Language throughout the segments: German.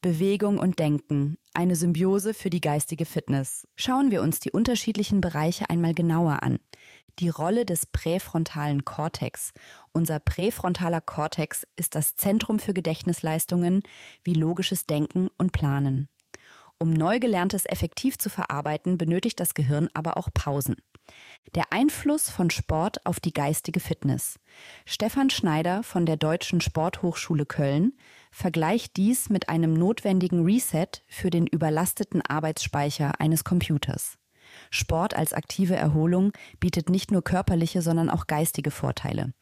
Bewegung und Denken, eine Symbiose für die geistige Fitness. Schauen wir uns die unterschiedlichen Bereiche einmal genauer an. Die Rolle des präfrontalen Kortex. Unser präfrontaler Kortex ist das Zentrum für Gedächtnisleistungen wie logisches Denken und Planen. Um neu gelerntes effektiv zu verarbeiten, benötigt das Gehirn aber auch Pausen. Der Einfluss von Sport auf die geistige Fitness. Stefan Schneider von der Deutschen Sporthochschule Köln vergleicht dies mit einem notwendigen Reset für den überlasteten Arbeitsspeicher eines Computers. Sport als aktive Erholung bietet nicht nur körperliche, sondern auch geistige Vorteile.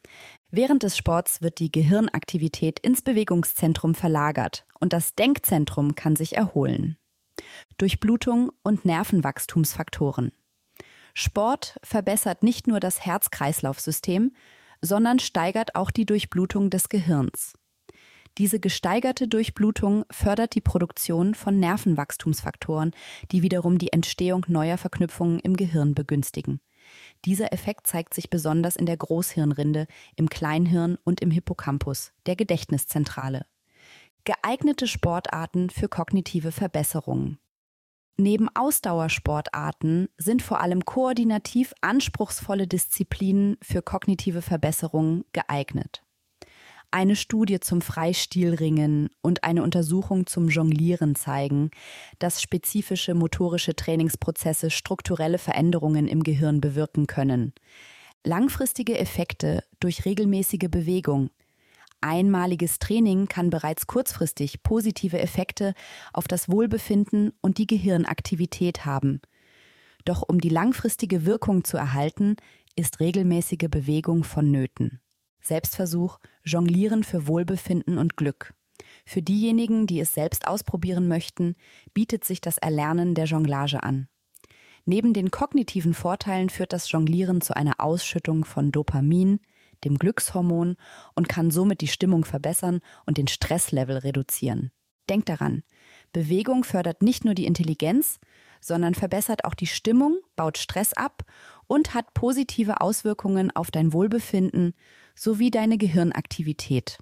Während des Sports wird die Gehirnaktivität ins Bewegungszentrum verlagert und das Denkzentrum kann sich erholen. Durchblutung und Nervenwachstumsfaktoren. Sport verbessert nicht nur das Herz-Kreislauf-System, sondern steigert auch die Durchblutung des Gehirns. Diese gesteigerte Durchblutung fördert die Produktion von Nervenwachstumsfaktoren, die wiederum die Entstehung neuer Verknüpfungen im Gehirn begünstigen. Dieser Effekt zeigt sich besonders in der Großhirnrinde, im Kleinhirn und im Hippocampus, der Gedächtniszentrale. Geeignete Sportarten für kognitive Verbesserungen. Neben Ausdauersportarten sind vor allem koordinativ anspruchsvolle Disziplinen für kognitive Verbesserungen geeignet. Eine Studie zum Freistilringen und eine Untersuchung zum Jonglieren zeigen, dass spezifische motorische Trainingsprozesse strukturelle Veränderungen im Gehirn bewirken können. Langfristige Effekte durch regelmäßige Bewegung Einmaliges Training kann bereits kurzfristig positive Effekte auf das Wohlbefinden und die Gehirnaktivität haben. Doch um die langfristige Wirkung zu erhalten, ist regelmäßige Bewegung vonnöten. Selbstversuch, Jonglieren für Wohlbefinden und Glück. Für diejenigen, die es selbst ausprobieren möchten, bietet sich das Erlernen der Jonglage an. Neben den kognitiven Vorteilen führt das Jonglieren zu einer Ausschüttung von Dopamin, dem Glückshormon und kann somit die Stimmung verbessern und den Stresslevel reduzieren. Denkt daran, Bewegung fördert nicht nur die Intelligenz, sondern verbessert auch die Stimmung, baut Stress ab und hat positive Auswirkungen auf dein Wohlbefinden sowie deine Gehirnaktivität.